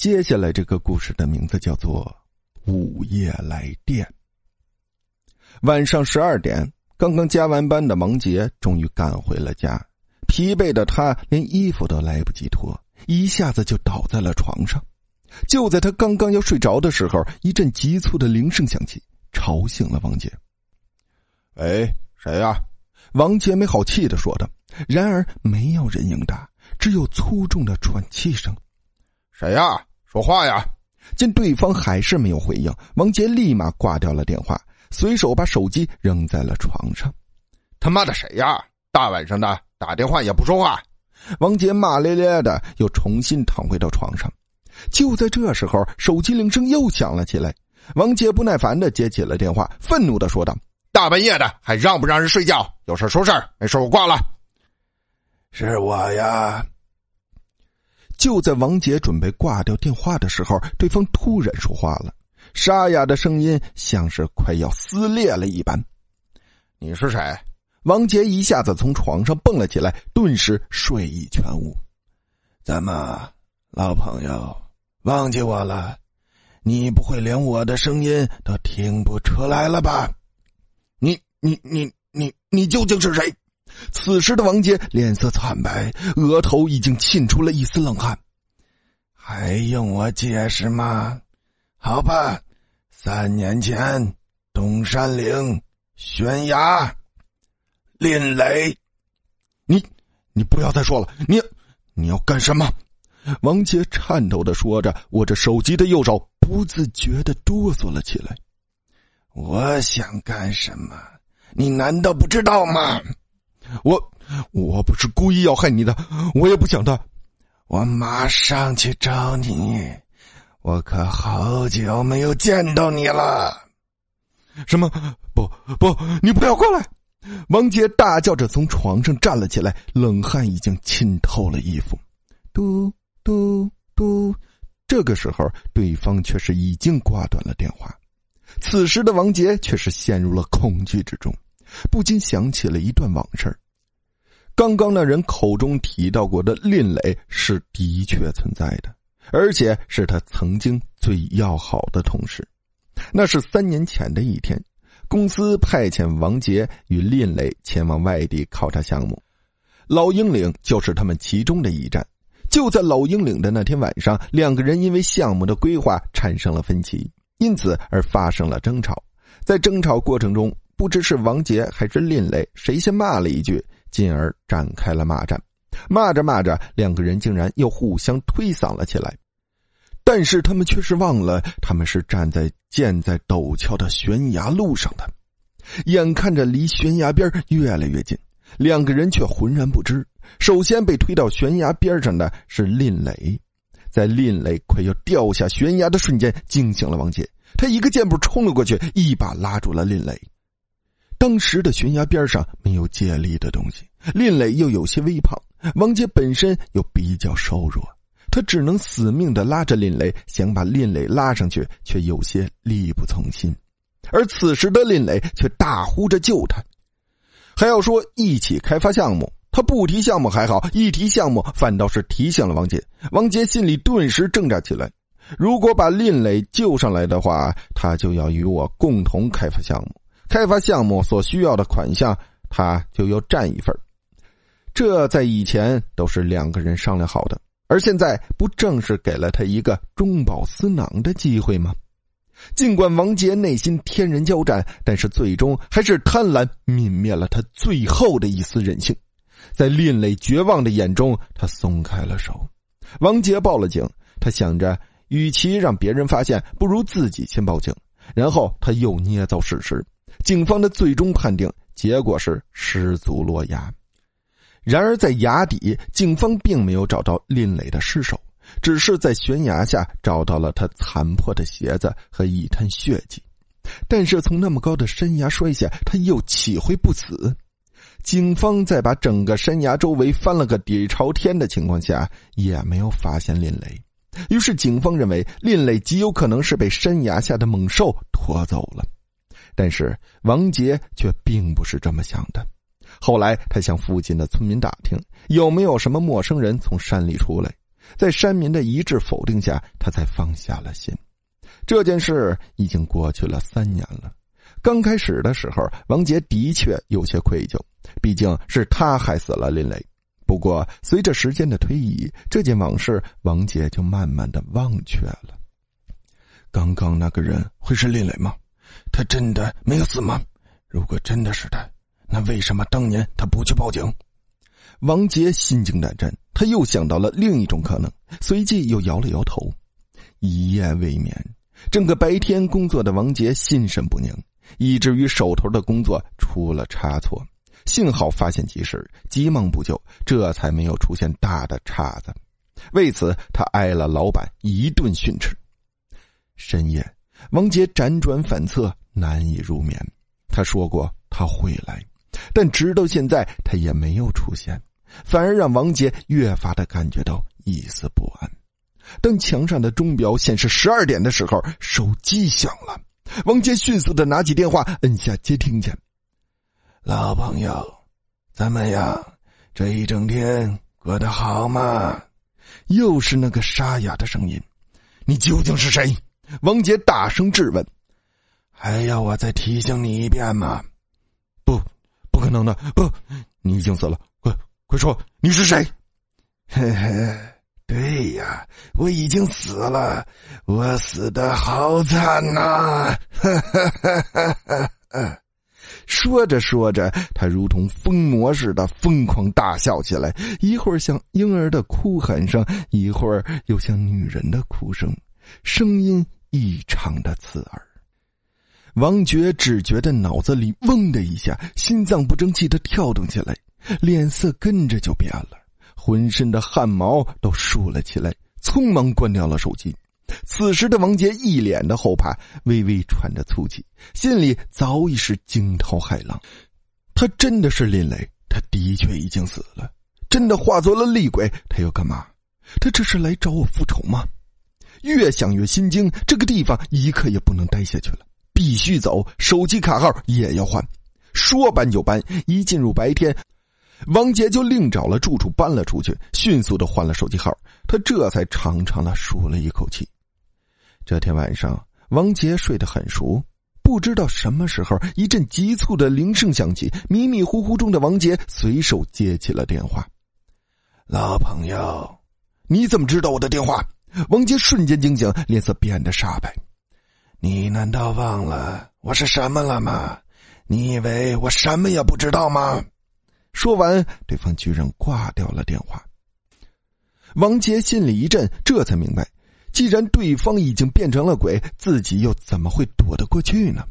接下来这个故事的名字叫做《午夜来电》。晚上十二点，刚刚加完班的王杰终于赶回了家，疲惫的他连衣服都来不及脱，一下子就倒在了床上。就在他刚刚要睡着的时候，一阵急促的铃声响起，吵醒了王杰。“喂，谁呀？”王杰没好气的说道。然而没有人应答，只有粗重的喘气声。“谁呀？说话呀！”见对方还是没有回应，王杰立马挂掉了电话，随手把手机扔在了床上。“他妈的谁呀？大晚上的打电话也不说话！”王杰骂咧咧的，又重新躺回到床上。就在这时候，手机铃声又响了起来。王杰不耐烦的接起了电话，愤怒的说道：“大半夜的，还让不让人睡觉？有事说事没事我挂了。”是我呀。就在王杰准备挂掉电话的时候，对方突然说话了，沙哑的声音像是快要撕裂了一般。“你是谁？”王杰一下子从床上蹦了起来，顿时睡意全无。“怎么，老朋友？”忘记我了？你不会连我的声音都听不出来了吧？你你你你你究竟是谁？此时的王杰脸色惨白，额头已经沁出了一丝冷汗。还用我解释吗？好吧，三年前东山岭悬崖，林雷，你你不要再说了，你你要干什么？王杰颤抖的说着，握着手机的右手不自觉的哆嗦了起来。我想干什么？你难道不知道吗？我我不是故意要害你的，我也不想的。我马上去找你。我可好久没有见到你了。什么？不不，你不要过来！王杰大叫着从床上站了起来，冷汗已经浸透了衣服。嘟。嘟嘟，这个时候，对方却是已经挂断了电话。此时的王杰却是陷入了恐惧之中，不禁想起了一段往事。刚刚那人口中提到过的林磊是的确存在的，而且是他曾经最要好的同事。那是三年前的一天，公司派遣王杰与林磊前往外地考察项目，老鹰岭就是他们其中的一站。就在老鹰岭的那天晚上，两个人因为项目的规划产生了分歧，因此而发生了争吵。在争吵过程中，不知是王杰还是林磊谁先骂了一句，进而展开了骂战。骂着骂着，两个人竟然又互相推搡了起来。但是他们却是忘了，他们是站在建在陡峭的悬崖路上的，眼看着离悬崖边越来越近。两个人却浑然不知。首先被推到悬崖边上的是林磊，在林磊快要掉下悬崖的瞬间，惊醒了王杰。他一个箭步冲了过去，一把拉住了林磊。当时的悬崖边上没有借力的东西，林磊又有些微胖，王杰本身又比较瘦弱，他只能死命的拉着林磊，想把林磊拉上去，却有些力不从心。而此时的林磊却大呼着救他。还要说一起开发项目，他不提项目还好，一提项目反倒是提醒了王杰。王杰心里顿时挣扎起来。如果把林磊救上来的话，他就要与我共同开发项目，开发项目所需要的款项，他就要占一份。这在以前都是两个人商量好的，而现在不正是给了他一个中饱私囊的机会吗？尽管王杰内心天人交战，但是最终还是贪婪泯灭了他最后的一丝人性。在另类绝望的眼中，他松开了手。王杰报了警，他想着，与其让别人发现，不如自己先报警。然后他又捏造事实，警方的最终判定结果是失足落崖。然而在崖底，警方并没有找到林磊的尸首。只是在悬崖下找到了他残破的鞋子和一滩血迹，但是从那么高的山崖摔下，他又岂会不死？警方在把整个山崖周围翻了个底朝天的情况下，也没有发现林磊。于是警方认为林磊极有可能是被山崖下的猛兽拖走了。但是王杰却并不是这么想的。后来他向附近的村民打听，有没有什么陌生人从山里出来。在山民的一致否定下，他才放下了心。这件事已经过去了三年了。刚开始的时候，王杰的确有些愧疚，毕竟是他害死了林磊。不过，随着时间的推移，这件往事王杰就慢慢的忘却了。刚刚那个人会是林磊吗？他真的没有死吗？如果真的是他，那为什么当年他不去报警？王杰心惊胆战，他又想到了另一种可能，随即又摇了摇头。一夜未眠，整个白天工作的王杰心神不宁，以至于手头的工作出了差错。幸好发现及时，急忙补救，这才没有出现大的岔子。为此，他挨了老板一顿训斥。深夜，王杰辗转反侧，难以入眠。他说过他会来，但直到现在，他也没有出现，反而让王杰越发的感觉到一丝不安。当墙上的钟表显示十二点的时候，手机响了。王杰迅速的拿起电话，摁下接听键。老朋友，怎么样？这一整天过得好吗？又是那个沙哑的声音。你究竟是谁？王杰大声质问。还要我再提醒你一遍吗？不，不可能的！不，你已经死了。快，快说，你是谁？嘿嘿，对呀，我已经死了。我死的好惨呐！哈哈哈哈哈哈。说着说着，他如同疯魔似的疯狂大笑起来，一会儿像婴儿的哭喊声，一会儿又像女人的哭声，声音异常的刺耳。王觉只觉得脑子里嗡的一下，心脏不争气的跳动起来，脸色跟着就变了，浑身的汗毛都竖了起来，匆忙关掉了手机。此时的王杰一脸的后怕，微微喘着粗气，心里早已是惊涛骇浪。他真的是林雷，他的确已经死了，真的化作了厉鬼。他要干嘛？他这是来找我复仇吗？越想越心惊，这个地方一刻也不能待下去了，必须走。手机卡号也要换。说搬就搬，一进入白天，王杰就另找了住处搬了出去，迅速的换了手机号。他这才长长的舒了一口气。这天晚上，王杰睡得很熟，不知道什么时候，一阵急促的铃声响起。迷迷糊糊中的王杰随手接起了电话：“老朋友，你怎么知道我的电话？”王杰瞬间惊醒，脸色变得煞白：“你难道忘了我是什么了吗？你以为我什么也不知道吗？”说完，对方居然挂掉了电话。王杰心里一震，这才明白。既然对方已经变成了鬼，自己又怎么会躲得过去呢？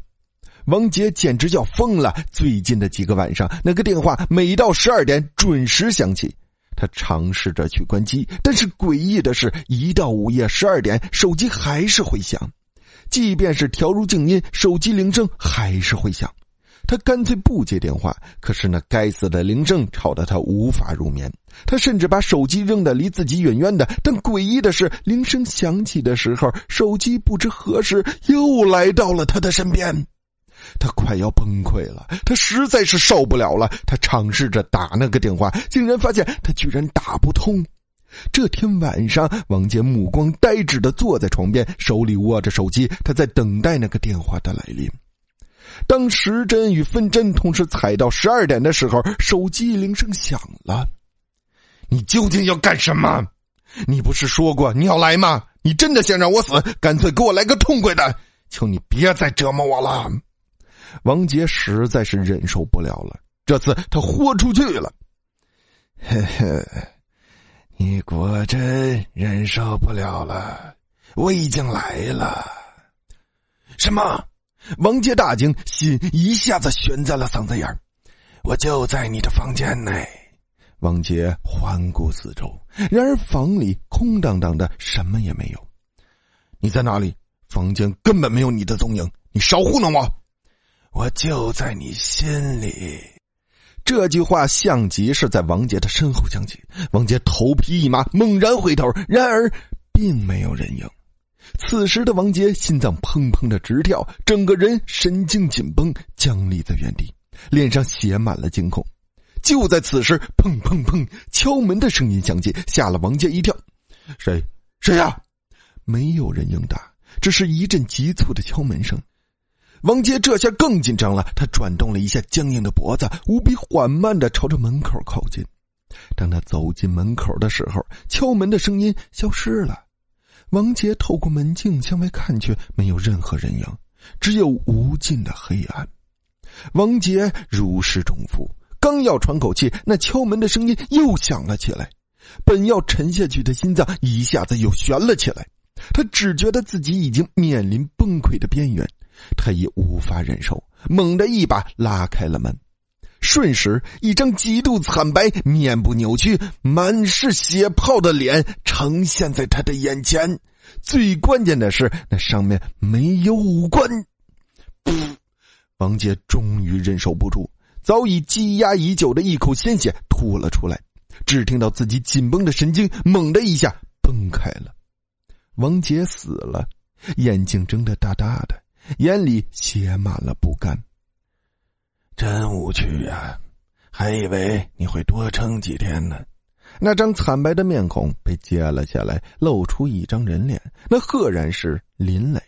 王杰简直要疯了。最近的几个晚上，那个电话每到十二点准时响起。他尝试着去关机，但是诡异的是，一到午夜十二点，手机还是会响。即便是调入静音，手机铃声还是会响。他干脆不接电话，可是那该死的铃声吵得他无法入眠。他甚至把手机扔得离自己远远的，但诡异的是，铃声响起的时候，手机不知何时又来到了他的身边。他快要崩溃了，他实在是受不了了。他尝试着打那个电话，竟然发现他居然打不通。这天晚上，王杰目光呆滞的坐在床边，手里握着手机，他在等待那个电话的来临。当时针与分针同时踩到十二点的时候，手机铃声响了。你究竟要干什么？你不是说过你要来吗？你真的想让我死？干脆给我来个痛快的！求你别再折磨我了。王杰实在是忍受不了了，这次他豁出去了。嘿嘿，你果真忍受不了了？我已经来了。什么？王杰大惊，心一下子悬在了嗓子眼儿。我就在你的房间内。王杰环顾四周，然而房里空荡荡的，什么也没有。你在哪里？房间根本没有你的踪影。你少糊弄我！我就在你心里。这句话像极是在王杰的身后响起。王杰头皮一麻，猛然回头，然而并没有人影。此时的王杰心脏砰砰的直跳，整个人神经紧绷，僵立在原地，脸上写满了惊恐。就在此时，砰砰砰，敲门的声音响起，吓了王杰一跳。谁？谁呀？没有人应答，只是一阵急促的敲门声。王杰这下更紧张了，他转动了一下僵硬的脖子，无比缓慢的朝着门口靠近。当他走进门口的时候，敲门的声音消失了。王杰透过门镜向外看去，没有任何人影，只有无尽的黑暗。王杰如释重负，刚要喘口气，那敲门的声音又响了起来。本要沉下去的心脏一下子又悬了起来，他只觉得自己已经面临崩溃的边缘。他也无法忍受，猛地一把拉开了门，瞬时，一张极度惨白、面部扭曲、满是血泡的脸呈现在他的眼前。最关键的是，那上面没有五官。噗！王杰终于忍受不住，早已积压已久的一口鲜血吐了出来，只听到自己紧绷的神经猛地一下崩开了。王杰死了，眼睛睁得大大的。眼里写满了不甘，真无趣呀！还以为你会多撑几天呢。那张惨白的面孔被揭了下来，露出一张人脸，那赫然是林磊。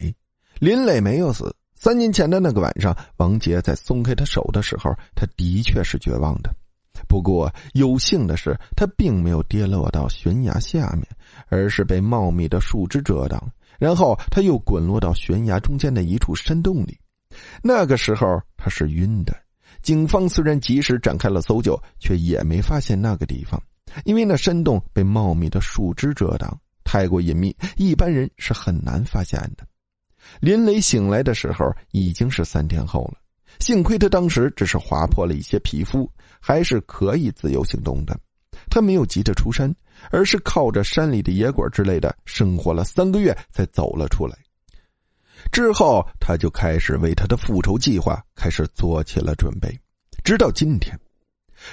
林磊没有死。三年前的那个晚上，王杰在松开他手的时候，他的确是绝望的。不过有幸的是，他并没有跌落到悬崖下面，而是被茂密的树枝遮挡。然后他又滚落到悬崖中间的一处山洞里，那个时候他是晕的。警方虽然及时展开了搜救，却也没发现那个地方，因为那山洞被茂密的树枝遮挡，太过隐秘，一般人是很难发现的。林雷醒来的时候已经是三天后了，幸亏他当时只是划破了一些皮肤，还是可以自由行动的。他没有急着出山。而是靠着山里的野果之类的生活了三个月，才走了出来。之后，他就开始为他的复仇计划开始做起了准备，直到今天。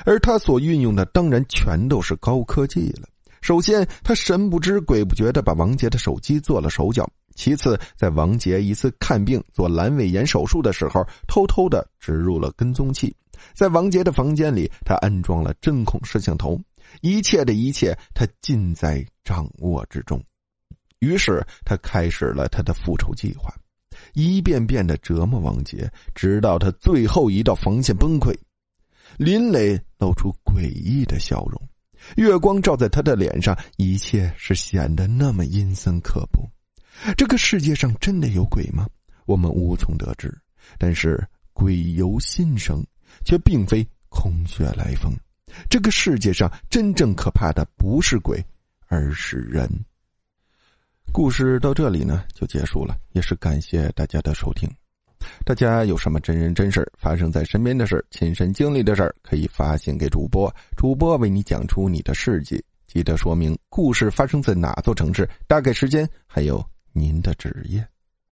而他所运用的当然全都是高科技了。首先，他神不知鬼不觉的把王杰的手机做了手脚；其次，在王杰一次看病做阑尾炎手术的时候，偷偷的植入了跟踪器；在王杰的房间里，他安装了针孔摄像头。一切的一切，他尽在掌握之中。于是，他开始了他的复仇计划，一遍遍的折磨王杰，直到他最后一道防线崩溃。林磊露出诡异的笑容，月光照在他的脸上，一切是显得那么阴森可怖。这个世界上真的有鬼吗？我们无从得知。但是，鬼由心生，却并非空穴来风。这个世界上真正可怕的不是鬼，而是人。故事到这里呢就结束了，也是感谢大家的收听。大家有什么真人真事发生在身边的事亲身经历的事可以发信给主播，主播为你讲出你的事迹。记得说明故事发生在哪座城市，大概时间，还有您的职业。